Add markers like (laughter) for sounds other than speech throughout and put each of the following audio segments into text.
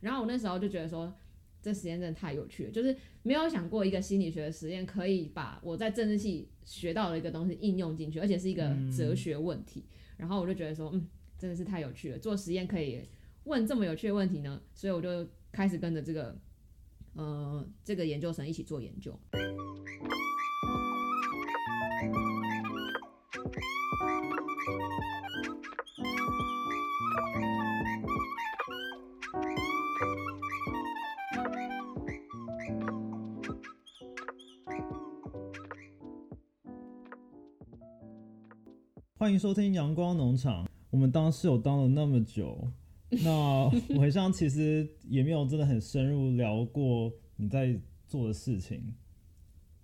然后我那时候就觉得说，这实验真的太有趣了，就是没有想过一个心理学的实验可以把我在政治系学到的一个东西应用进去，而且是一个哲学问题。然后我就觉得说，嗯，真的是太有趣了，做实验可以问这么有趣的问题呢，所以我就开始跟着这个，呃，这个研究生一起做研究。欢迎收听阳光农场。我们当室友当了那么久，那 (laughs) 我好像其实也没有真的很深入聊过你在做的事情。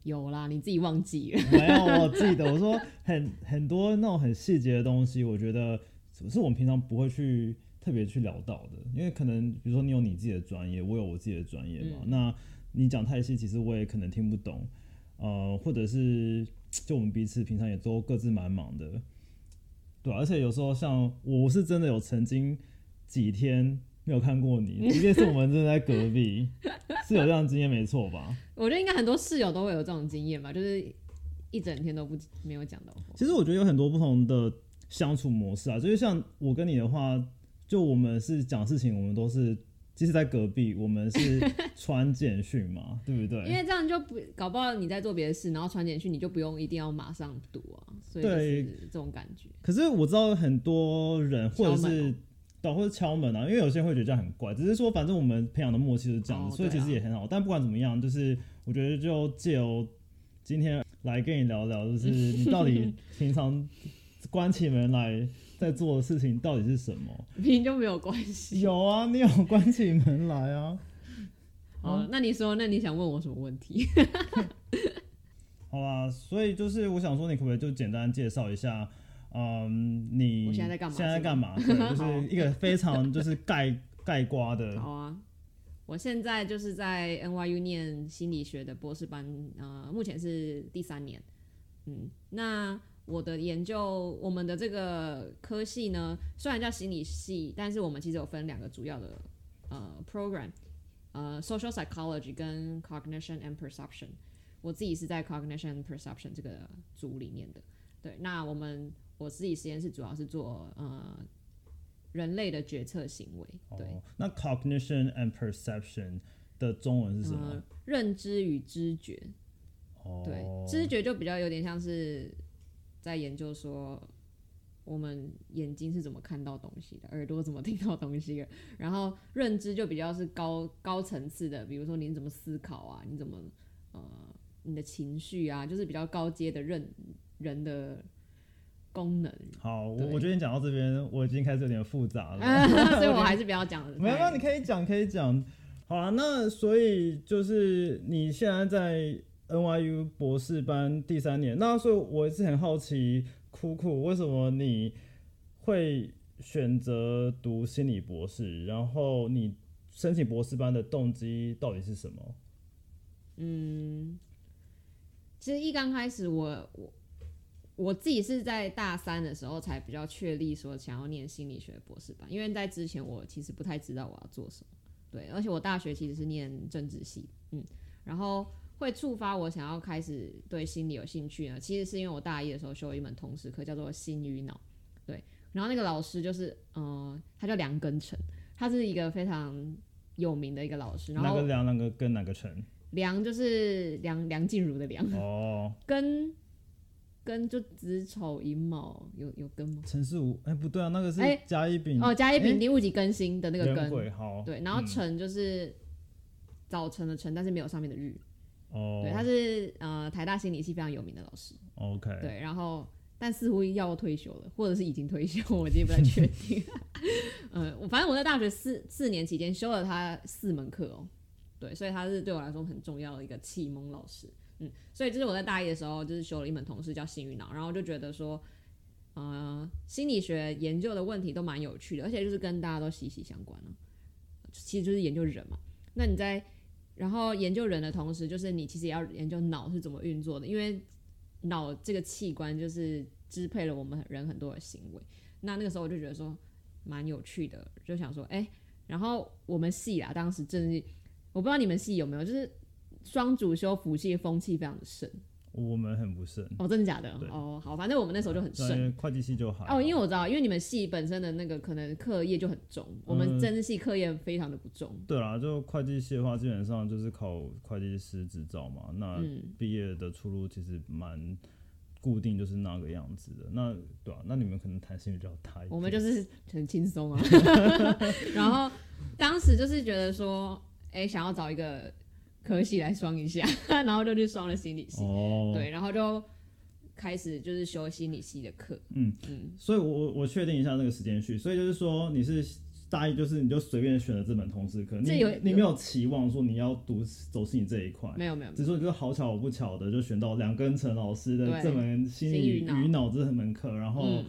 有啦，你自己忘记了？没有，我记得。我说很 (laughs) 很多那种很细节的东西，我觉得是我们平常不会去特别去聊到的，因为可能比如说你有你自己的专业，我有我自己的专业嘛。那你讲太细，其实我也可能听不懂。呃，或者是就我们彼此平常也都各自蛮忙的。对，而且有时候像我是真的有曾经几天没有看过你，(laughs) 即便是我们真的在隔壁，(laughs) 是有这样经验没错吧？我觉得应该很多室友都会有这种经验吧，就是一整天都不没有讲到话。其实我觉得有很多不同的相处模式啊，就是像我跟你的话，就我们是讲事情，我们都是。即使在隔壁，我们是 (laughs) 传简讯嘛，对不对？因为这样就不搞不好你在做别的事，然后传简讯，你就不用一定要马上读啊，所以是这种感觉。可是我知道很多人或者是导或者敲门啊，因为有些人会觉得这样很怪，只是说反正我们培养的默契是这样子，所以其实也很好。但不管怎么样，就是我觉得就借由今天来跟你聊聊，就是你到底平常关起门来。在做的事情到底是什么？明明就没有关系。有啊，你有关起门来啊。好，那你说，那你想问我什么问题？(laughs) 好吧，所以就是我想说，你可不可以就简单介绍一下，嗯，你现在在干嘛？现在在干嘛？就是一个非常就是盖 (laughs) 盖瓜的。好啊，我现在就是在 NYU 念心理学的博士班，呃，目前是第三年。嗯，那。我的研究，我们的这个科系呢，虽然叫心理系，但是我们其实有分两个主要的呃 program，呃，social psychology 跟 cognition and perception。我自己是在 cognition and perception 这个组里面的。对，那我们我自己实验室主要是做呃人类的决策行为。对，那 cognition and perception 的中文是什么？认知与知觉。哦，对，知觉就比较有点像是。在研究说，我们眼睛是怎么看到东西的，耳朵怎么听到东西的，然后认知就比较是高高层次的，比如说你怎么思考啊，你怎么呃你的情绪啊，就是比较高阶的认人的功能。好，我我觉得你讲到这边，我已经开始有点复杂了，(laughs) 所以我还是不要讲了。(laughs) 没有，你可以讲，可以讲。好啊，那所以就是你现在在。NYU 博士班第三年，那所以我是很好奇，酷酷为什么你会选择读心理博士？然后你申请博士班的动机到底是什么？嗯，其实一刚开始，我我我自己是在大三的时候才比较确立说想要念心理学博士班，因为在之前我其实不太知道我要做什么。对，而且我大学其实是念政治系，嗯，然后。会触发我想要开始对心理有兴趣呢？其实是因为我大一的时候修了一门通识课，叫做心与脑。对，然后那个老师就是，嗯，他叫梁根成，他是一个非常有名的一个老师。哪个梁？那个根？哪个成？梁就是梁梁静茹的梁。哦。根根就子丑寅卯，有有根吗？陈世武？哎，不对啊，那个是甲乙丙。哦，甲乙丙丁戊己庚辛的那个根。好。对，然后辰就是早晨的晨，但是没有上面的日。哦，对，他是呃台大心理系非常有名的老师。OK，对，然后但似乎要退休了，或者是已经退休，我今天不太确定。嗯，(laughs) (laughs) 我反正我在大学四四年期间修了他四门课哦，对，所以他是对我来说很重要的一个启蒙老师。嗯，所以就是我在大一的时候就是修了一门同事叫幸运脑，然后就觉得说，呃，心理学研究的问题都蛮有趣的，而且就是跟大家都息息相关了。其实就是研究人嘛，那你在。然后研究人的同时，就是你其实也要研究脑是怎么运作的，因为脑这个器官就是支配了我们人很多的行为。那那个时候我就觉得说蛮有趣的，就想说，哎，然后我们系啊，当时真是我不知道你们系有没有，就是双主修辅系风气非常的盛。我们很不慎，哦，真的假的？哦，好，反正我们那时候就很因盛。为会计系就好哦，因为我知道，因为你们系本身的那个可能课业就很重，我们嗯政治系课业非常的不重。对啦，就会计系的话，基本上就是考会计师执照嘛。那嗯，毕业的出路其实蛮固定，就是那个样子的。那对啊，那你们可能弹性比较大一点。我们就是很轻松啊。(laughs) 然后当时就是觉得说，哎、想要找一个科系来双一下，(laughs) 然后就去双了心理系。哦，对，然后就开始就是修心理系的课。嗯嗯，所以我我我确定一下那个时间序，所以就是说你是大一，就是你就随便选了这门通识课，你你没有期望说你要读走心理这一块。没有没有，只是说就是好巧不巧的就选到两根陈老师的对这门心理与脑这门课，然后嗯，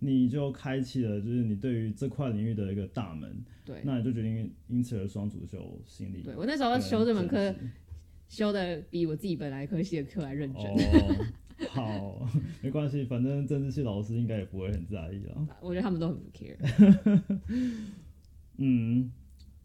你就开启了就是你对于这块领域的一个大门，对。那你就决定因此而双主修心理。对我那时候修这门课修的比我自己本来科系的课还认真，哦，好，(laughs) 没关系，反正政治系老师应该也不会很在意啊。(laughs) 我觉得他们都很不 care。(laughs) 嗯，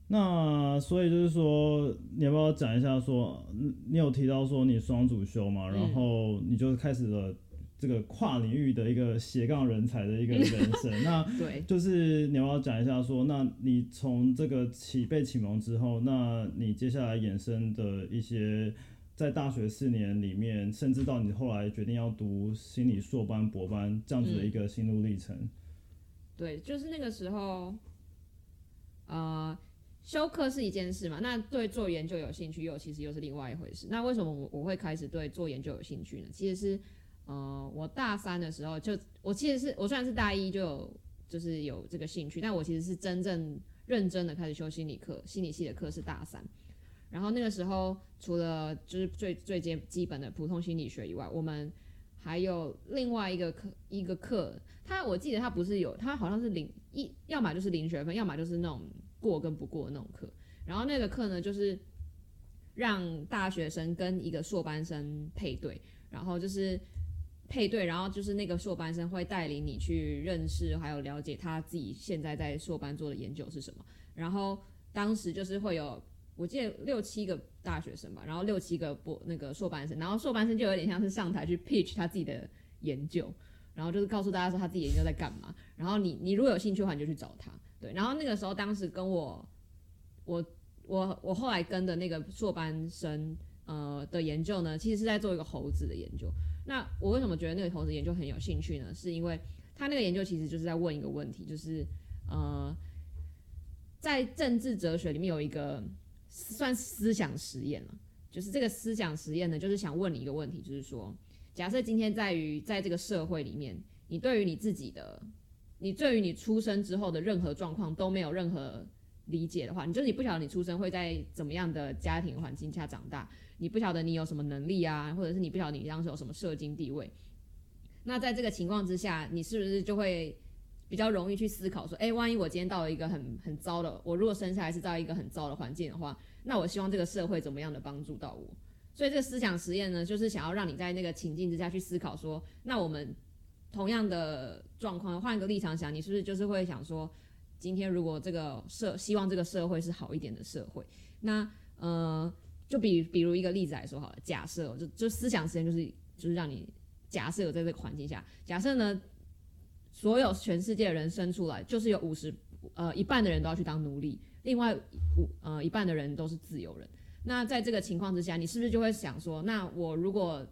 那所以就是说，你要不要讲一下说，嗯你有提到说你双主修嘛，然后你就开始了这个跨领域的一个斜杠人才的一个人生。(laughs) 那对，就是你要讲一下说，那你从这个启被启蒙之后，那你接下来衍生的一些。在大学四年里面，甚至到你后来决定要读心理硕班、博班这样子的一个心路历程，对，就是那个时候，呃，修课是一件事嘛，那对做研究有兴趣又其实又是另外一回事。那为什么我我会开始对做研究有兴趣呢？其实是，呃，我大三的时候就，我其实是我虽然是大一就有就是有这个兴趣，但我其实是真正认真的开始修心理课，心理系的课是大三。然后那个时候，除了就是最最基基本的普通心理学以外，我们还有另外一个课一个课，它我记得它不是有，它好像是零一，要么就是零学分，要么就是那种过跟不过的那种课。然后那个课呢，就是让大学生跟一个硕班生配对，然后就是配对，然后就是那个硕班生会带领你去认识，还有了解他自己现在在硕班做的研究是什么。然后当时就是会有。我记得六七个大学生吧，然后六七个博那个硕班生，然后硕班生就有点像是上台去 pitch 他自己的研究，然后就是告诉大家说他自己研究在干嘛。然后你你如果有兴趣的话，你就去找他。对，然后那个时候当时跟我我我我后来跟的那个硕班生呃的研究呢，其实是在做一个猴子的研究。那我为什么觉得那个投资研究很有兴趣呢？是因为他那个研究其实就是在问一个问题，就是呃在政治哲学里面有一个。算思想实验了，就是这个思想实验呢，就是想问你一个问题，就是说，假设今天在于在这个社会里面，你对于你自己的，你对于你出生之后的任何状况都没有任何理解的话，你就是你不晓得你出生会在怎么样的家庭环境下长大，你不晓得你有什么能力啊，或者是你不晓得你当时有什么社经地位，那在这个情况之下，你是不是就会？比较容易去思考说，哎、万一我今天到了一个很很糟的，我如果生下来是在一个很糟的环境的话，那我希望这个社会怎么样的帮助到我？所以这个思想实验呢，就是想要让你在那个情境之下去思考说，那我们同样的状况，换一个立场想，你是不是就是会想说，今天如果这个社希望这个社会是好一点的社会，那呃，就比比如一个例子来说好了，假设就就思想实验就是就是让你假设有在这个环境下，假设呢。所有全世界的人生出来，就是有五十呃一半的人都要去当奴隶，另外五呃一半的人都是自由人。那在这个情况之下，你是不是就会想说，那我如果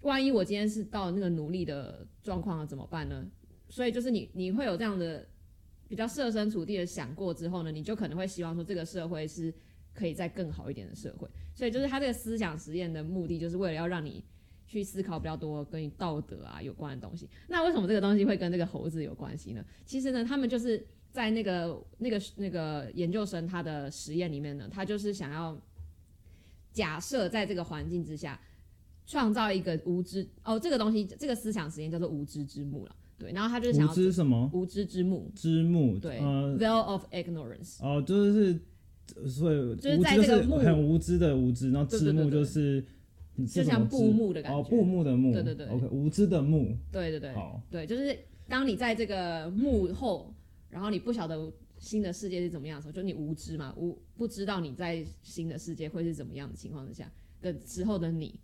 万一我今天是到那个奴隶的状况了怎么办呢？所以就是你你会有这样的比较设身处地的想过之后呢，你就可能会希望说这个社会是可以在更好一点的社会。所以就是他这个思想实验的目的，就是为了要让你。去思考比较多跟你道德啊有关的东西。那为什么这个东西会跟这个猴子有关系呢？其实呢，他们就是在那个那个那个研究生他的实验里面呢，他就是想要假设在这个环境之下，创造一个无知哦，这个东西这个思想实验叫做无知之幕了。对，然后他就是想要无要知什么？无知之幕，之幕对、呃 v e i l of ignorance。哦，就是所以就是无知就是在这个幕很无知的无知，然后对对知幕就是嗯就像布幕的感觉哦，布幕的幕，对对对，OK，无知的幕，对对对，好，对，就是当你在这个幕后，然后你不晓得新的世界是怎么样的时候，就你无知嘛，无不知道你在新的世界会是怎么样的情况之下的时候的你，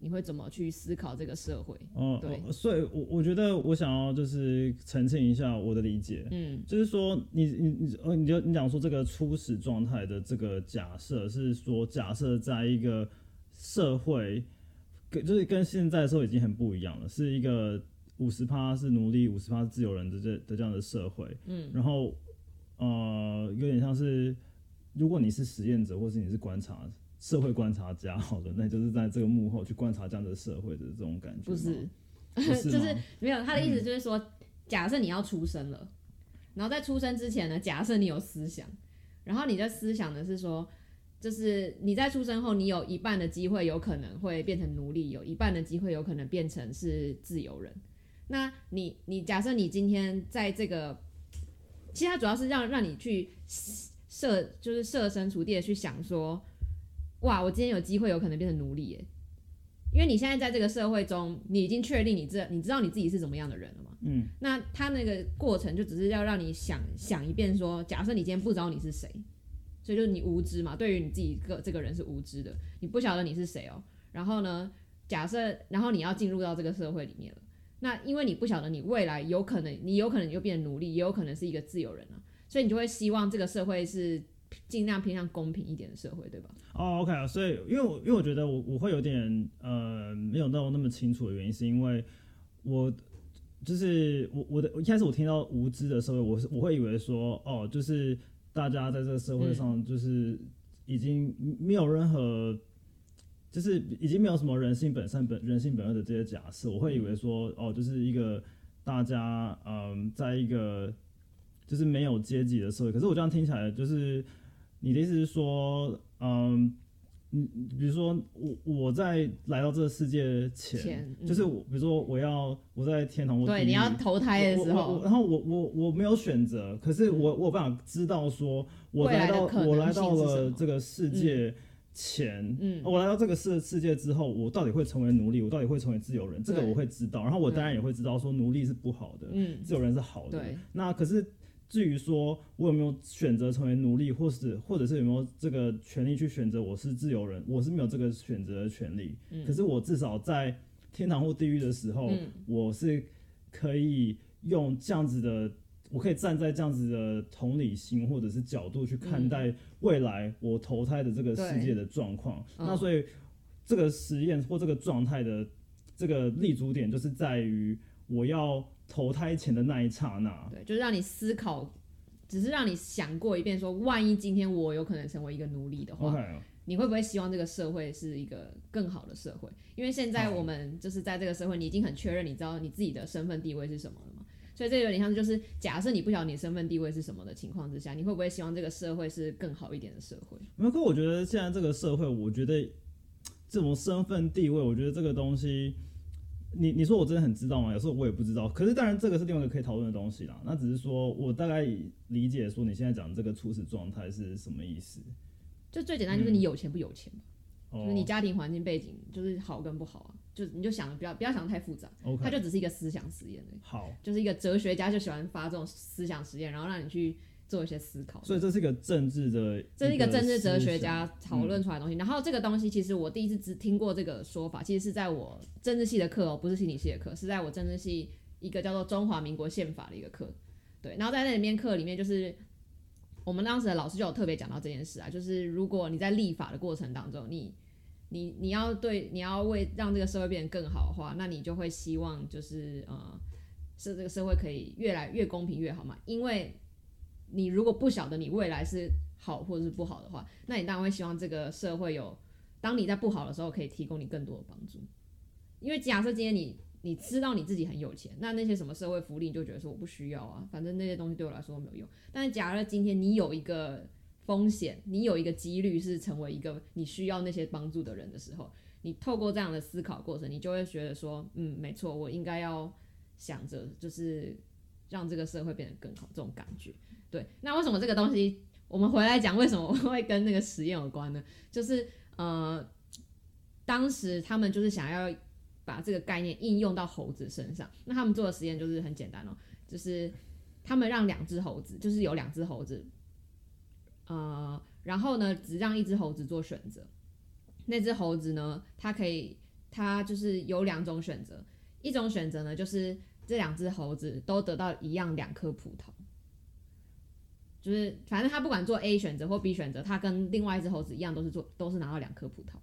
你会怎么去思考这个社会？哦，对。哦所以我我觉得我想要就是澄清一下我的理解，嗯。就是说你你你呃你就你讲说这个初始状态的这个假设是说假设在一个社会跟就是跟现在的时候已经很不一样了，是一个五十趴是奴隶，五十趴是自由人的这的这样的社会，嗯。然后呃有点像是如果你是实验者或是你是观察社会观察家，好的，那就是在这个幕后去观察这样的社会的这种感觉，不是，(laughs) 不是就是没有他的意思就是说，假设你要出生了，然后在出生之前呢，假设你有思想，然后你的思想呢是说，就是你在出生后，你有一半的机会有可能会变成奴隶，有一半的机会有可能变成是自由人。那你你假设你今天在这个，其实它主要是让让你去设，就是设身处地的去想说，哇，我今天有机会有可能变成奴隶耶。因为你现在在这个社会中，你已经确定你这你知道你自己是怎么样的人了嘛？嗯，那他那个过程就只是要让你想想一遍说假设你今天不知道你是谁，所以就是你无知嘛，对于你自己个这个人是无知的，你不晓得你是谁哦。然后呢，假设然后你要进入到这个社会里面了，那因为你不晓得你未来有可能你有可能就变成奴隶，也有可能是一个自由人啊，所以你就会希望这个社会是尽量偏向公平一点的社会，对吧？哦，OK 啊，所以因为我因为我觉得我我会有点呃没有到那么清楚的原因，是因为我就是我我的一开始我听到无知的社会，我是我会以为说哦，就是大家在这个社会上就是已经没有任何。就是已经没有什么人性本善本人性本恶的这些假设，我会以为说哦，就是一个大家嗯，在一个就是没有阶级的社会。可是我这样听起来，就是你的意思是说，嗯，你比如说我我在来到这个世界前，前嗯就是我比如说我要我在天堂我对，你要投胎的时候，然后我我我没有选择，可是我我有办法知道说，我来到我来到了这个世界前，嗯我来到这个世世界之后，我到底会成为奴隶，我到底会成为自由人，这个我会知道。然后我当然也会知道说，奴隶是不好的，嗯，自由人是好的。对，那可是至于说我有没有选择成为奴隶，或是或者是有没有这个权利去选择我是自由人，我是没有这个选择的权利。嗯可是我至少在天堂或地狱的时候，嗯我是可以用这样子的，我可以站在这样子的同理心或者是角度去看待未来我投胎的这个世界的状况。嗯那所以这个实验或这个状态的这个立足点，就是在于我要投胎前的那一刹那。对，就是让你思考，只是让你想过一遍说万一今天我有可能成为一个奴隶的话你会不会希望这个社会是一个更好的社会？因为现在我们就是在这个社会，你已经很确认，你知道你自己的身份地位是什么了嘛？所以这有点像是就是假设你不晓得你身份地位是什么的情况之下，你会不会希望这个社会是更好一点的社会？没有，可我觉得现在这个社会，我觉得这种身份地位，我觉得这个东西，你你说我真的很知道吗？有时候我也不知道。可是当然，这个是另外一个可以讨论的东西啦。那只是说我大概理解说你现在讲这个初始状态是什么意思。就最简单就是你有钱不有钱嘛，哦就是你家庭环境背景就是好跟不好啊，就你就想不要不要想得太复杂，它 OK，就只是一个思想实验。好，就是一个哲学家就喜欢发这种思想实验，然后让你去做一些思考。所以这是一个政治的，这是一个政治哲学家讨论出来的东西。然后这个东西其实我第一次只听过这个说法，其实是在我政治系的课哦，不是心理系的课，是在我政治系一个叫做《中华民国宪法》的一个课。对，然后在那里面课里面，就是我们当时的老师就有特别讲到这件事啊，就是如果你在立法的过程当中，你你你要对你要为让这个社会变得更好的话，那你就会希望就是呃，是这个社会可以越来越公平越好嘛，因为你如果不晓得你未来是好或者是不好的话，那你当然会希望这个社会有，当你在不好的时候可以提供你更多的帮助。因为假设今天你你知道你自己很有钱，那那些什么社会福利你就觉得说我不需要啊，反正那些东西对我来说没有用。但是假如今天你有一个风险，你有一个几率是成为一个你需要那些帮助的人的时候，你透过这样的思考过程，你就会觉得说，嗯，没错，我应该要想着就是让这个社会变得更好这种感觉。对，那为什么这个东西我们回来讲，为什么会跟那个实验有关呢？就是呃，当时他们就是想要把这个概念应用到猴子身上，那他们做的实验就是很简单哦，就是他们让两只猴子，就是有两只猴子，呃，然后呢，只让一只猴子做选择。那只猴子呢，它可以，它就是有两种选择，一种选择呢，就是这两只猴子都得到一样两颗葡萄，就是反正他不管做 A 选择或 B 选择，他跟另外一只猴子一样，都是做都是拿到两颗葡萄。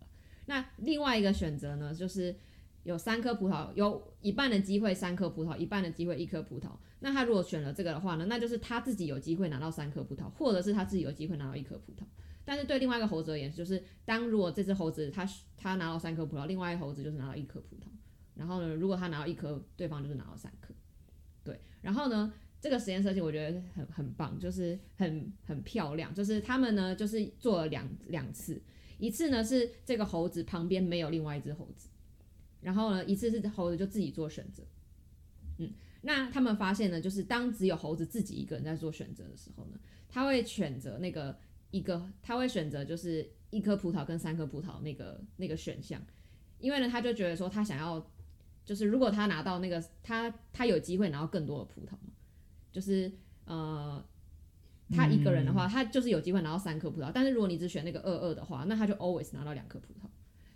那另外一个选择呢，就是有三颗葡萄，有一半的机会三颗葡萄，一半的机会一颗葡萄。那他如果选了这个的话呢，那就是他自己有机会拿到三颗葡萄，或者是他自己有机会拿到一颗葡萄。但是对另外一个猴子而言，就是当如果这只猴子他他拿到三颗葡萄，另外一个猴子就是拿到一颗葡萄。然后呢，如果他拿到一颗，对方就是拿到三颗。对，然后呢，这个实验设计我觉得很很棒，就是很很漂亮。就是他们呢，就是做了两两次，一次呢是这个猴子旁边没有另外一只猴子，然后呢一次是猴子就自己做选择。嗯，那他们发现呢，就是当只有猴子自己一个人在做选择的时候呢，他会选择那个。一个他会选择就是一颗葡萄跟三颗葡萄那个那个选项，因为呢他就觉得说他想要就是如果他拿到那个他他有机会拿到更多的葡萄，就是呃他一个人的话他就是有机会拿到三颗葡萄，但是如果你只选那个二二的话，那他就 always 拿到两颗葡萄。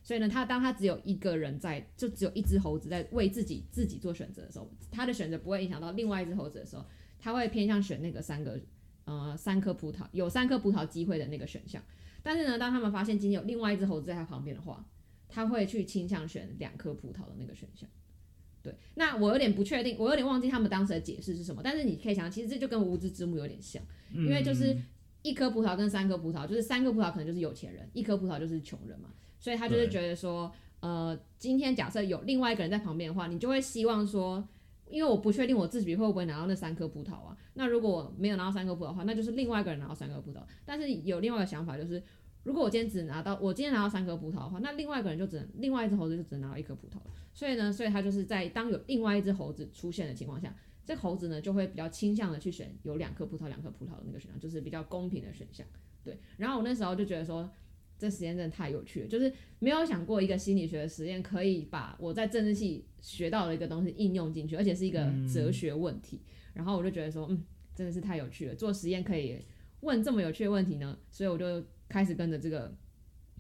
所以呢他当他只有一个人在就只有一只猴子在为自己自己做选择的时候，他的选择不会影响到另外一只猴子的时候，他会偏向选那个三个。呃，三颗葡萄有三颗葡萄机会的那个选项，但是呢，当他们发现今天有另外一只猴子在他旁边的话，他会去倾向选两颗葡萄的那个选项。对，那我有点不确定，我有点忘记他们当时的解释是什么。但是你可以想，其实这就跟无知之幕有点像，因为就是一颗葡萄跟三颗葡萄，就是三颗葡萄可能就是有钱人，一颗葡萄就是穷人嘛。所以他就是觉得说，呃，今天假设有另外一个人在旁边的话，你就会希望说。因为我不确定我自己会不会拿到那三颗葡萄啊。那如果我没有拿到三颗葡萄的话，那就是另外一个人拿到三颗葡萄。但是有另外一个想法，就是如果我今天只拿到我今天拿到三颗葡萄的话，那另外一个人就只能另外一只猴子就只能拿到一颗葡萄了。所以呢，所以他就是在当有另外一只猴子出现的情况下，这猴子呢就会比较倾向的去选有两颗葡萄两颗葡萄的那个选项，就是比较公平的选项。对。然后我那时候就觉得说。这实验真的太有趣了，就是没有想过一个心理学的实验可以把我在政治系学到的一个东西应用进去，而且是一个哲学问题。然后我就觉得说，嗯，真的是太有趣了，做实验可以问这么有趣的问题呢。所以我就开始跟着这个，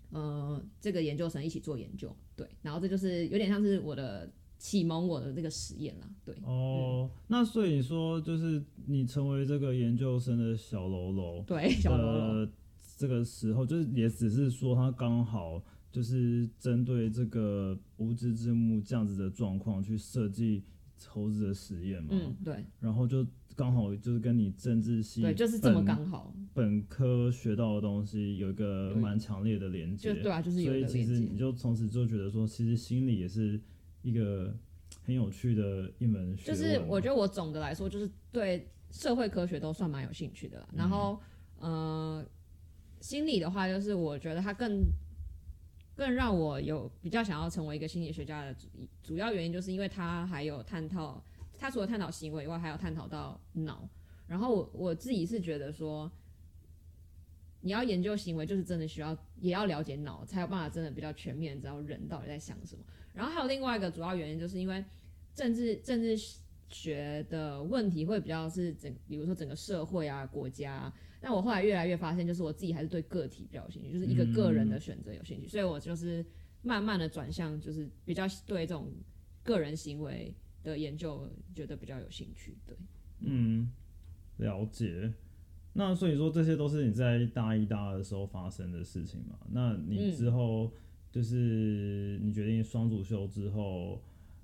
呃，这个研究生一起做研究。对，然后这就是有点像是我的启蒙我的这个实验啦。对，哦，那所以说就是你成为这个研究生的小喽啰，(laughs) 对，小喽啰。这个时候就是也只是说他刚好就是针对这个无知之幕这样子的状况去设计猴子的实验嘛，嗯，对，然后就刚好就是跟你政治系对就是这么刚好。本科学到的东西有一个蛮强烈的连接，对啊，就是有所以其实你就从此就觉得说，其实心理也是一个很有趣的一门学就是我觉得我总的来说就是对社会科学都算蛮有兴趣的，然后呃。心理的话，就是我觉得它更更让我有比较想要成为一个心理学家的主主要原因，就是因为它还有探讨，它除了探讨行为以外，还有探讨到脑。然后我我自己是觉得说，你要研究行为，就是真的需要也要了解脑，才有办法真的比较全面知道人到底在想什么。然后还有另外一个主要原因，就是因为政治政治学的问题会比较是整，比如说整个社会啊，国家。但我后来越来越发现，就是我自己还是对个体比较有兴趣，就是一个个人的选择有兴趣，所以我就是慢慢的转向，就是比较对这种个人行为的研究觉得比较有兴趣。对，嗯，了解。那所以说这些都是你在大一、大二的时候发生的事情嘛？那你之后就是你决定双主修之后。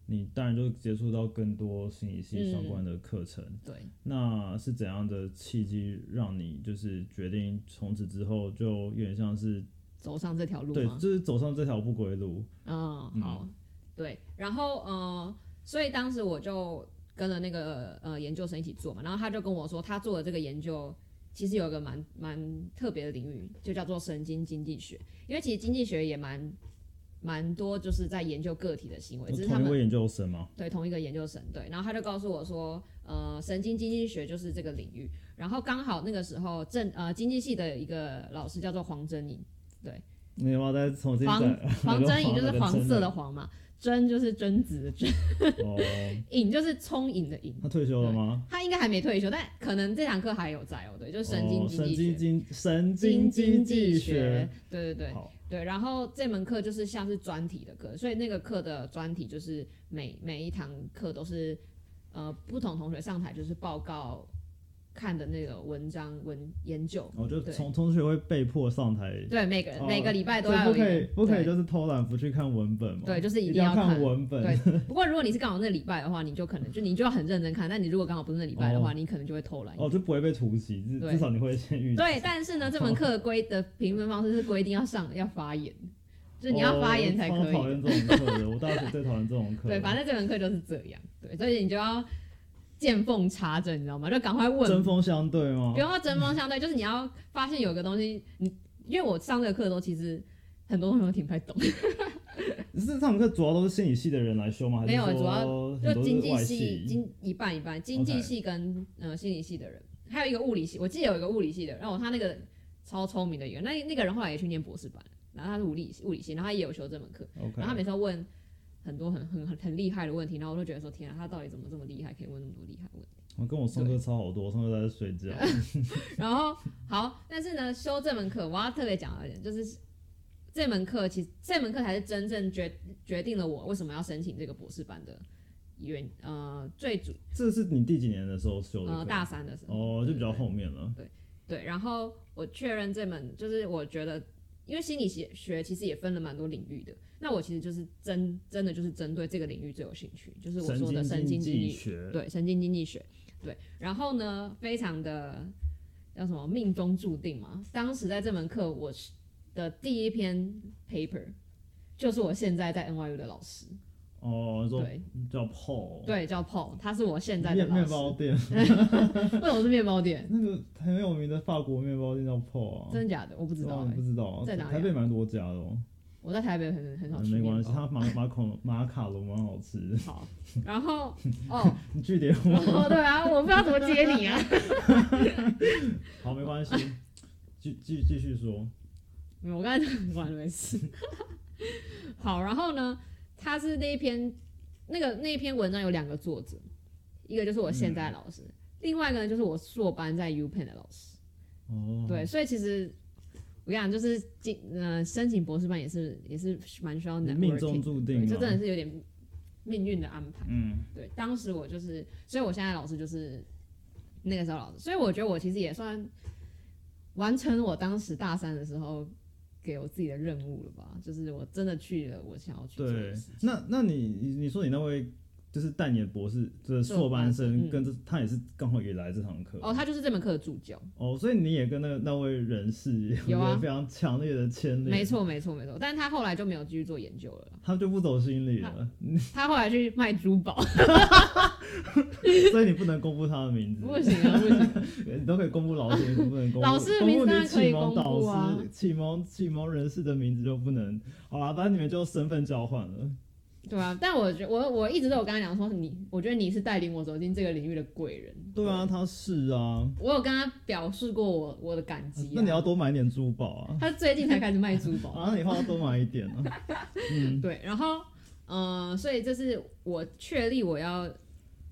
你当然就接触到更多心理系相关的课程，对。那是怎样的契机让你就是决定从此之后就有点像是走上这条路？对，就是走上这条不归路。嗯，好，对。然后，呃，所以当时我就跟了那个呃研究生一起做嘛，然后他就跟我说，他做的这个研究其实有一个蛮蛮特别的领域，就叫做神经经济学，因为其实经济学也蛮。蛮多就是在研究个体的行为，是同一个研究生吗？对，同一个研究生。对，然后他就告诉我说，呃，神经经济学就是这个领域。然后刚好那个时候政呃经济系的一个老师叫做黄真颖，对，你要不要再重新黄再？黄 (laughs) 真颖就是黄色的的。黄嘛，榛就是榛子的榛，哦，(laughs) 饮就是聪颖的颖。他退休了吗？他应该还没退休，但可能这堂课还有在哦。对，就是神经哦神经济学。经经神经经济学。，对对对，对。然后这门课就是像是专题的课，所以那个课的专题就是每每一堂课都是呃不同同学上台就是报告看的那个文章文研究。我就从同同学会被迫上台，对，每个、哦每个礼拜都要不可以不可以就是偷懒不去看文本嘛？对就是一定要看文本。对，(laughs) 不过如果你是刚好那礼拜的话，你就可能就你就要很认真看。但你如果刚好不是那礼拜的话，哦你可能就会偷懒。哦，就不会被突袭，至至少你会先预习。对，但是呢，这门课规的评分方式是规定要上要发言，(laughs) 就是你要发言才可以讨。厌这种课的，我大学最讨厌这种课。(laughs) 对，反正这门课就是这样。对，所以你就要见缝插针，你知道吗？就赶快问，针锋相对吗不？用说针锋相对，就是你要发现有个东西，你因为我上这个课的时候，其实很多东西都听不太懂，(laughs) 是这堂课主要都是心理系的人来修吗？没有主要就经济系经一半一半，经济系跟呃心理系的人，还有一个物理系，我记得有一个物理系的，然后他那个超聪明的一个，那那个人后来也去念博士班，然后他是物理物理系，然后他也有修这门课然后他每次都问很多很很很很厉害的问题，然后我就觉得说天啊，他到底怎么这么厉害，可以问那么多厉害的问题？我跟我上课差好多，我上课都在睡觉。然后好，但是呢，修这门课我要特别讲一点就是。这门课其实这门课才是真正决决定了我为什么要申请这个博士班的原呃最主这是你第几年的时候修的？呃大三的时候哦，就比较后面了。对对，然后我确认这门就是我觉得，因为心理学学其实也分了蛮多领域的，那我其实就是真真的就是针对这个领域最有兴趣，就是我说的神经经济济学。对神经经济学，对，然后呢，非常的叫什么命中注定嘛，当时在这门课我是的第一篇 paper 就是我现在在 NYU 的老师，哦，你说对叫 Paul。对，叫 Paul，他是我现在的面。面包店，(laughs) 为什么是面包店？那个很有名的法国面包店叫 Paul 啊。真的假的？我不知道。不知道啊？在哪里啊台北蛮多家的哦。我在台北很很少吃嗯没关系，面包它马马孔马卡龙蛮好吃的。好，然后 (laughs) 哦，(laughs) 你据点我。哦对啊，我不知道怎么接你啊。好，没关系，继继继续说。我刚才讲完了没事。好，然后呢，他是那一篇那个那一篇文章有两个作者，一个就是我现在的老师，另外一个呢就是我硕班在 U Penn 的老师。哦，对，所以其实我跟你讲，就是进呃申请博士班也是也是蛮需要你 networking 命中注定对，嘛。这真的是有点命运的安排。嗯，对，当时我就是，所以我现在老师就是那个时候老师，所以我觉得我其实也算完成我当时大三的时候给我自己的任务了吧，就是我真的去了我想要去做对的事。。那那你你你说你那位就是带你的博士的硕班生，嗯。跟这他也是刚好也来这堂课。哦，他就是这门课的助教，哦，所以你也跟那个那位人士有啊。非常强烈的牵连。没，错没错没错，但是他后来就没有继续做研究了，他就不走心理了，他后来去卖珠宝，(laughs) 所以你不能公布他的名字。不行啊不行，(laughs) 你都可以公布老师，你不能公布。老师的名字公布你当然可以启蒙导公布啊师、启蒙启蒙人士的名字就不能。好啦，反正你们就身份交换了。对啊，但我觉我我一直都有跟他讲说你，我觉得你是带领我走进这个领域的贵人。对啊，他是啊，我有跟他表示过我我的感激、啊。那你要多买点珠宝啊。他最近才开始卖珠宝。(laughs) 啊，那你以后要多买一点啊。(laughs) 嗯，对，然后嗯、呃所以这是我确立我要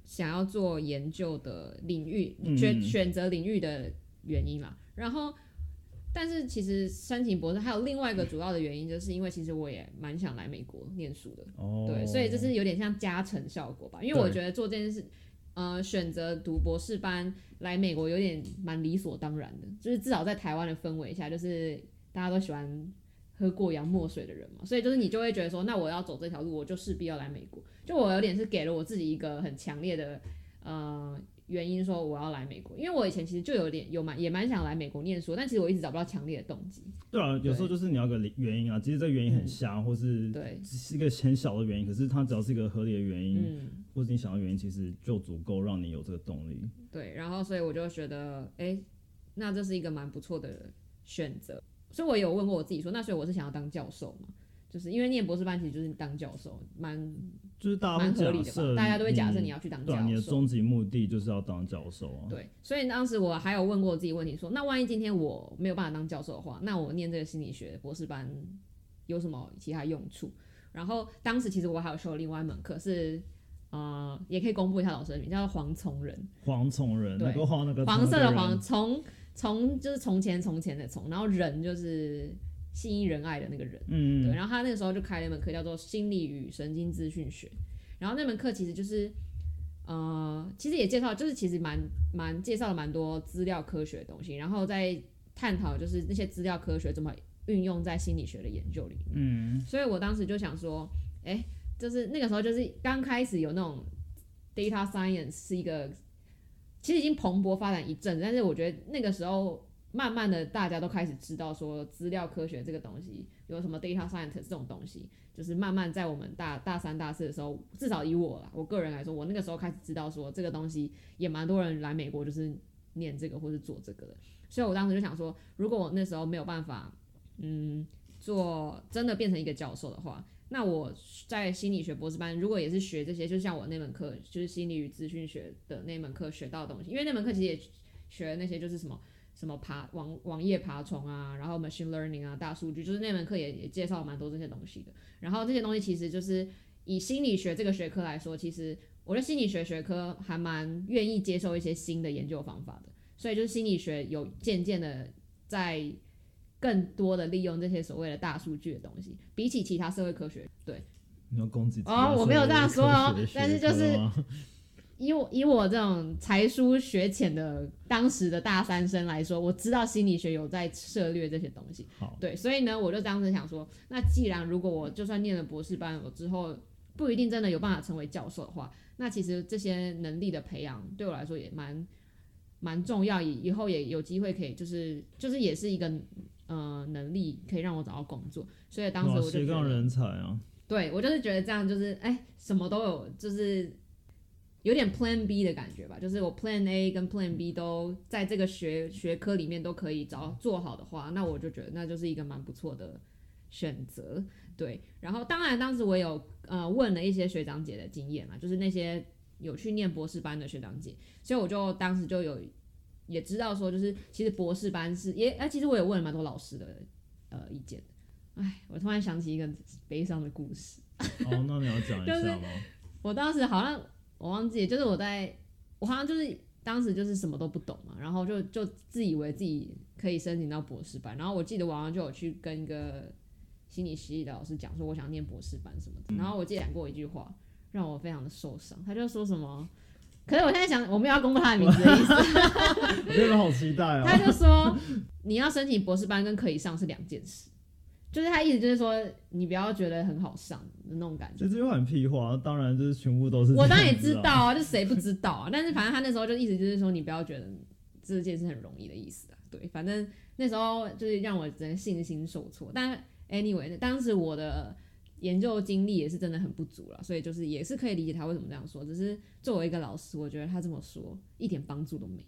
想要做研究的领域，嗯选选择领域的原因嘛。然后，但是其实申请博士还有另外一个主要的原因，就是因为其实我也蛮想来美国念书的。哦，对，所以这是有点像加成效果吧。因为我觉得做这件事，呃，选择读博士班来美国有点蛮理所当然的，就是至少在台湾的氛围下，就是大家都喜欢喝过洋墨水的人嘛，所以就是你就会觉得说，那我要走这条路，我就势必要来美国。就我有点是给了我自己一个很强烈的呃原因，说我要来美国，因为我以前其实就有点有蛮也蛮想来美国念书，但其实我一直找不到强烈的动机。对啊，有时候就是你要个原因啊，其实这个原因很瞎，或是对，只是一个很小的原因，可是它只要是一个合理的原因，嗯。或是你想要原因，其实就足够让你有这个动力。对，然后所以我就觉得，哎，那这是一个蛮不错的选择。所以我有问过我自己说，那所以我是想要当教授嘛？就是因为念博士班其实就是当教授，蛮就是大家蛮合理的吧？大家都会假设嗯你要去当对啊，你的。终极目的就是要当教授啊。对，所以当时我还有问过自己问题说，那万一今天我没有办法当教授的话，那我念这个心理学博士班有什么其他用处？然后当时其实我还有修另外一门课是，呃，也可以公布一下老师的名，叫做黄从人，黄从人，黄那个黄色的黄，从从就是从前从前的从，然后人就是信义仁爱的那个人。嗯，对，然后他那个时候就开了一门课叫做心理与神经资讯学，然后那门课其实就是，呃，其实也介绍，就是其实蛮蛮介绍了蛮多资料科学的东西，然后在探讨就是那些资料科学怎么运用在心理学的研究里面。嗯，所以我当时就想说，哎、就是那个时候就是刚开始有那种 data science 是一个，其实已经蓬勃发展一阵子，但是我觉得那个时候慢慢的大家都开始知道说资料科学这个东西有什么 data science 这种东西，就是慢慢在我们大大三大四的时候，至少以我啦，我个人来说，我那个时候开始知道说这个东西也蛮多人来美国就是念这个或是做这个的，所以我当时就想说，如果我那时候没有办法，嗯。做真的变成一个教授的话，那我在心理学博士班如果也是学这些，就像我那门课就是心理与资讯学的那门课学到的东西，因为那门课其实也学了那些就是什么什么爬网网页爬虫啊，然后 machine learning 啊，大数据，就是那门课也也介绍蛮多这些东西的。然后这些东西其实就是以心理学这个学科来说，其实我觉得心理学学科还蛮愿意接受一些新的研究方法的，所以就是心理学有渐渐的在。更多的利用这些所谓的大数据的东西，比起其他社会科学，对，你要攻击哦我没有这样说哦但是就是以我以我这种才疏学浅的当时的大三生来说，我知道心理学有在涉略这些东西，对，所以呢，我就当时想说，那既然如果我就算念了博士班，我之后不一定真的有办法成为教授的话，那其实这些能力的培养对我来说也蛮蛮重要，以以后也有机会可以就是就是也是一个呃能力可以让我找到工作，所以当时我就觉得，斜杠人才啊，对我就是觉得这样就是哎什么都有，就是有点 Plan B 的感觉吧，就是我 Plan A 跟 Plan B 都在这个学学科里面都可以找做好的话，那我就觉得那就是一个蛮不错的选择。对，然后当然当时我有呃问了一些学长姐的经验嘛，就是那些有去念博士班的学长姐，所以我就当时就有也知道说，就是其实博士班是也哎、其实我也问了蛮多老师的呃意见。哎，我突然想起一个悲伤的故事。哦，那你要讲一就是下吗？(laughs) 我当时好像我忘记，就是我在我好像就是当时就是什么都不懂嘛，然后就就自以为自己可以申请到博士班，然后我记得我好像就有去跟一个心理系的老师讲说我想念博士班什么的，然后我记得讲过一句话让我非常的受伤，他就说什么，可是我现在想我没有要公布他的名字的意思，(laughs) 我真的好期待他哦。就说你要申请博士班跟可以上是两件事。就是他意思就是说，你不要觉得很好上的那种感觉这。句话很屁话，当然就是全部都是。我当然也知道，啊，就谁不知道啊？但是反正他那时候就意思就是说，你不要觉得这件事很容易的意思啊。对，反正那时候就是让我整个信心受挫。但 anyway，当时我的研究经历也是真的很不足了，所以就是也是可以理解他为什么这样说。只是作为一个老师，我觉得他这么说一点帮助都没有。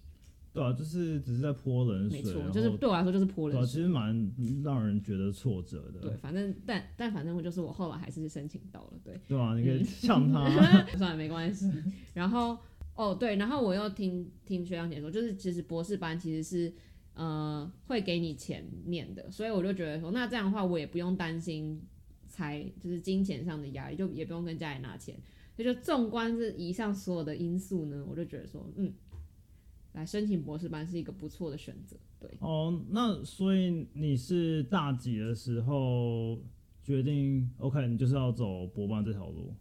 对啊，就是只是在泼冷水，就是对我来说就是泼对啊，冷水。其实蛮让人觉得挫折的。对，反正但但反正我就是我后来还是申请到了，对。对啊？你可以呛他。(laughs) (laughs) 算了，没关系。然后哦，对，然后我又听听学长姐说，就是其实博士班其实是呃会给你钱念的，所以我就觉得说，那这样的话我也不用担心财就是金钱上的压力，就也不用跟家里拿钱。所以就纵观这以上所有的因素呢，我就觉得说，嗯，来申请博士班是一个不错的选择。对，哦，那所以你是大几的时候决定，OK，你就是要走博班这条路？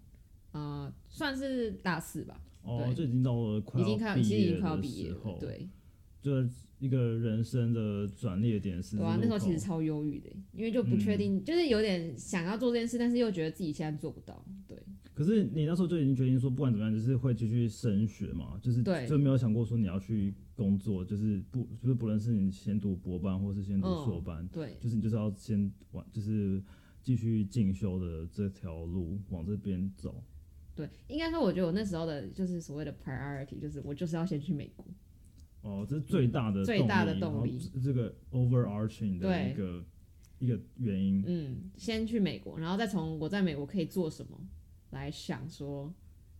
呃，算是大四吧，哦，对就已经到了快已经快毕其实已经业的快要毕业对。就是一个人生的转捩点是。对啊，那时候其实超忧郁的，因为就不确定，就是有点想要做这件事，但是又觉得自己现在做不到。对，可是你那时候就已经决定说，不管怎么样，就是会继续升学嘛，就是对就没有想过说你要去工作，就是不就是不论是你先读博班或是先读嗯硕班，对，就是你就是要先往就是继续进修的这条路往这边走。对，应该说，我觉得我那时候的就是所谓的 priority，就是我就是要先去美国。哦，这是最大的最大的动动力这这个 overarching 的一个一个原因。嗯，先去美国，然后再从我在美国可以做什么来想说，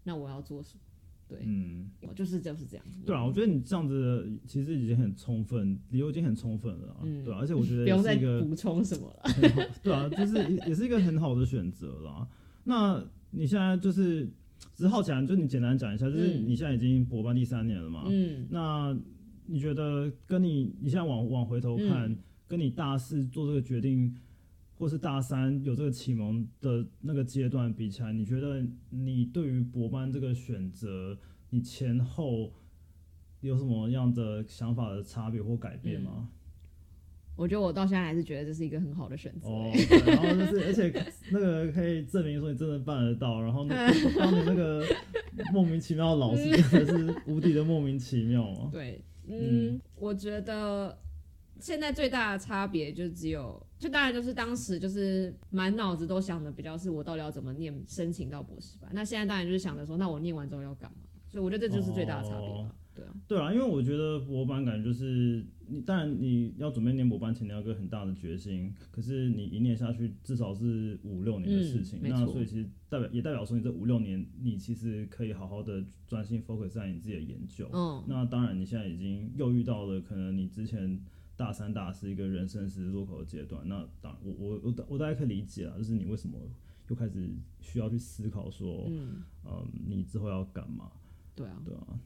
那我要做什么？对，嗯，我就是就是这样。对啊，我觉得你这样子其实已经很充分，理由已经很充分了啊，嗯对啊，而且我觉得 (laughs) 不用再补充什么了。(laughs) 对啊，就是也也是一个很好的选择啦。那你现在就是只是好奇啊，就你简单讲一下，就是嗯你现在已经博班第三年了嘛？嗯，那你觉得跟你你现在往往回头看，嗯跟你大四做这个决定，或是大三有这个启蒙的那个阶段比起来，你觉得你对于博班这个选择，你前后有什么样的想法的差别或改变吗？我觉得我到现在还是觉得这是一个很好的选择、哦然后就是，而且那个可以证明说你真的办得到，然后那当你那个莫名其妙的老师真的是无敌的莫名其妙啊！(laughs) 对，嗯，我觉得现在最大的差别就只有，就当然就是当时就是满脑子都想的比较是我到底要怎么念申请到博士班。那现在当然就是想着说，那我念完之后要干嘛？所以我觉得这就是最大的差别吧。对啊，对啊，因为我觉得博班感觉就是你，当然你要准备念博班前，你要有一个很大的决心。可是你一念下去，至少是五六年的事情。嗯那所以其实代表也代表说，你这五六年，你其实可以好好的专心 focus 在你自己的研究。嗯，那当然，你现在已经又遇到了可能你之前大三、大四一个人生十字路口的阶段。那当然，我我我我大概可以理解啊，就是你为什么又开始需要去思考说，嗯，嗯，你之后要干嘛？对啊，对啊，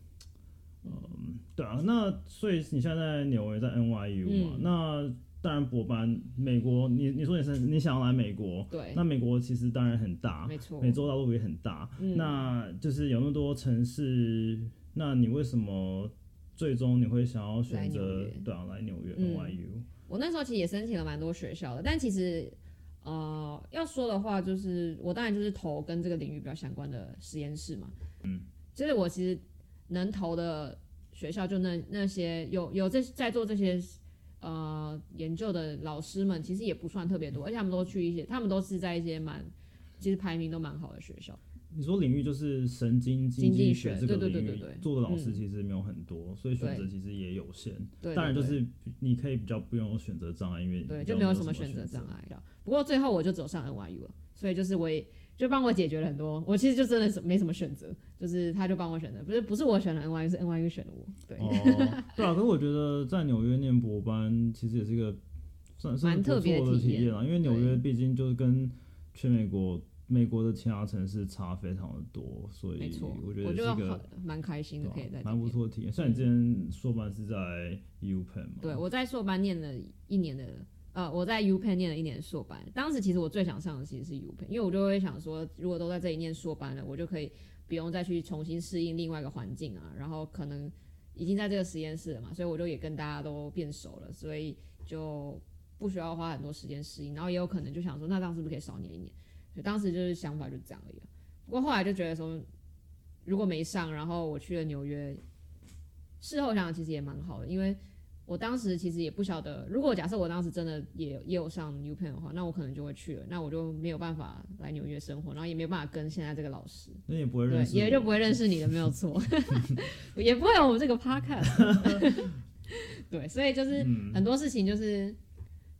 嗯，对啊。那所以你现在在纽约，在 NYU 嘛？嗯那当然博班，美国，你你说你是你想要来美国，对，那美国其实当然很大，没错，美洲大陆也很大，嗯那就是有那么多城市，那你为什么最终你会想要选择对啊来纽约嗯 NYU？我那时候其实也申请了蛮多学校的，但其实呃要说的话，就是我当然就是投跟这个领域比较相关的实验室嘛。嗯，就是我其实能投的学校，就那那些有有在在做这些呃研究的老师们，其实也不算特别多，而且他们都去一些，他们都是在一些蛮其实排名都蛮好的学校。你说领域就是神经经济济学这个对领域做的老师嗯其实没有很多，所以选择其实也有限。对，当然就是你可以比较不用有选择障碍，因为对，就没有什么选择择障碍的。不过最后我就走上 NYU 了，所以就是我也就帮我解决了很多。我其实就真的是没什么选择，就是他就帮我选择，不是不是我选了 NYU，是 NYU 选的我。对，哦，(laughs) 对啊，可是我觉得在纽约念博班其实也是一个算算是不蛮特别的体验体验啊，因为纽约毕竟就是跟全美国美国的其他城市差非常的多，所以我觉得得是一个蛮开心的，可以蛮不。错的体验。像你之前硕班是在 U Penn 嘛？对，我在硕班念了一年的，呃，我在 U Penn 念了一年的硕班。当时其实我最想上的其实是 U Penn，因为我就会想说，如果都在这里念硕班了，我就可以不用再去重新适应另外一个环境啊，然后可能已经在这个实验室了嘛，所以我就也跟大家都变熟了，所以就不需要花很多时间适应，然后也有可能就想说，那这样是不是可以少念一年？当时就是想法就这样而已、啊。不过后来就觉得说，如果没上，然后我去了纽约，事后想想其实也蛮好的，因为我当时其实也不晓得，如果假设我当时真的也也有上 U Penn 的话，那我可能就会去了，那我就没有办法来纽约生活，然后也没有办法跟现在这个老师，那也不会认，识我，也就不会认识你的，没有错，(laughs) 也不会有我们这个 podcast，(laughs) 对，所以就是嗯很多事情就是。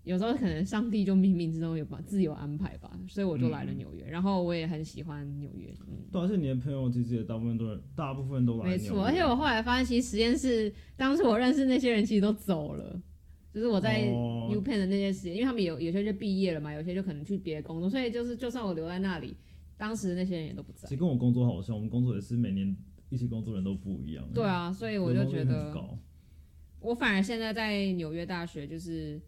有时候可能上帝就冥冥之中有把自有安排吧，所以我就来了纽约，然后我也很喜欢纽约，嗯，对啊，而且你的朋友其实也大部分都大部分都来没错，而且我后来发现，其实实验室当时我认识那些人其实都走了，就是我在哦 U Penn 的那些实验，因为他们有有些就毕业了嘛，有些就可能去别的工作，所以就是就算我留在那里，当时那些人也都不在其实。跟我工作好像，我们工作也是每年一起工作人都不一样。对啊，所以我就觉得，我反而现在在纽约大学，就是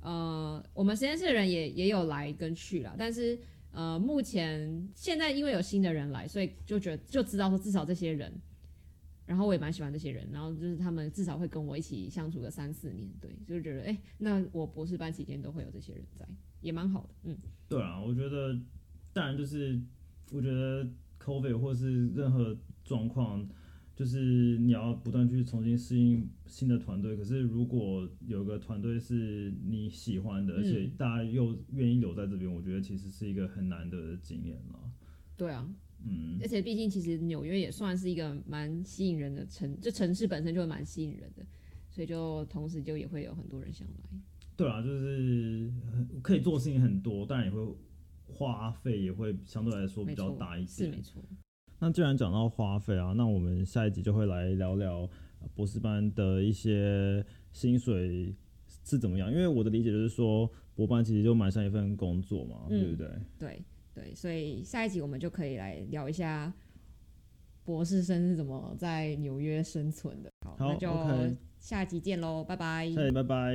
呃，我们实验室的人也也有来跟去啦，但是呃，目前现在因为有新的人来，所以就觉得就知道说至少这些人，然后我也蛮喜欢这些人，然后就是他们至少会跟我一起相处个三四年，对，就是觉得哎、那我博士班期间都会有这些人在，也蛮好的，嗯，对啊，我觉得当然就是我觉得 COVID 或是任何状况，就是你要不断去重新适应新的团队。可是如果有个团队是你喜欢的，而且嗯大家又愿意留在这边，我觉得其实是一个很难得的经验了。对啊，嗯，而且毕竟其实纽约也算是一个蛮吸引人的城，就城市本身就会蛮吸引人的，所以就同时就也会有很多人想来。对啊，就是可以做的事情很多，当然也会花费也会相对来说比较大一些是没。错。那既然讲到花费啊，那我们下一集就会来聊聊呃博士班的一些薪水是怎么样。因为我的理解就是说，博班其实就蛮像一份工作嘛，嗯对不对？对对，所以下一集我们就可以来聊一下博士生是怎么在纽约生存的。好，好那就下集见喽，拜拜。下集拜拜。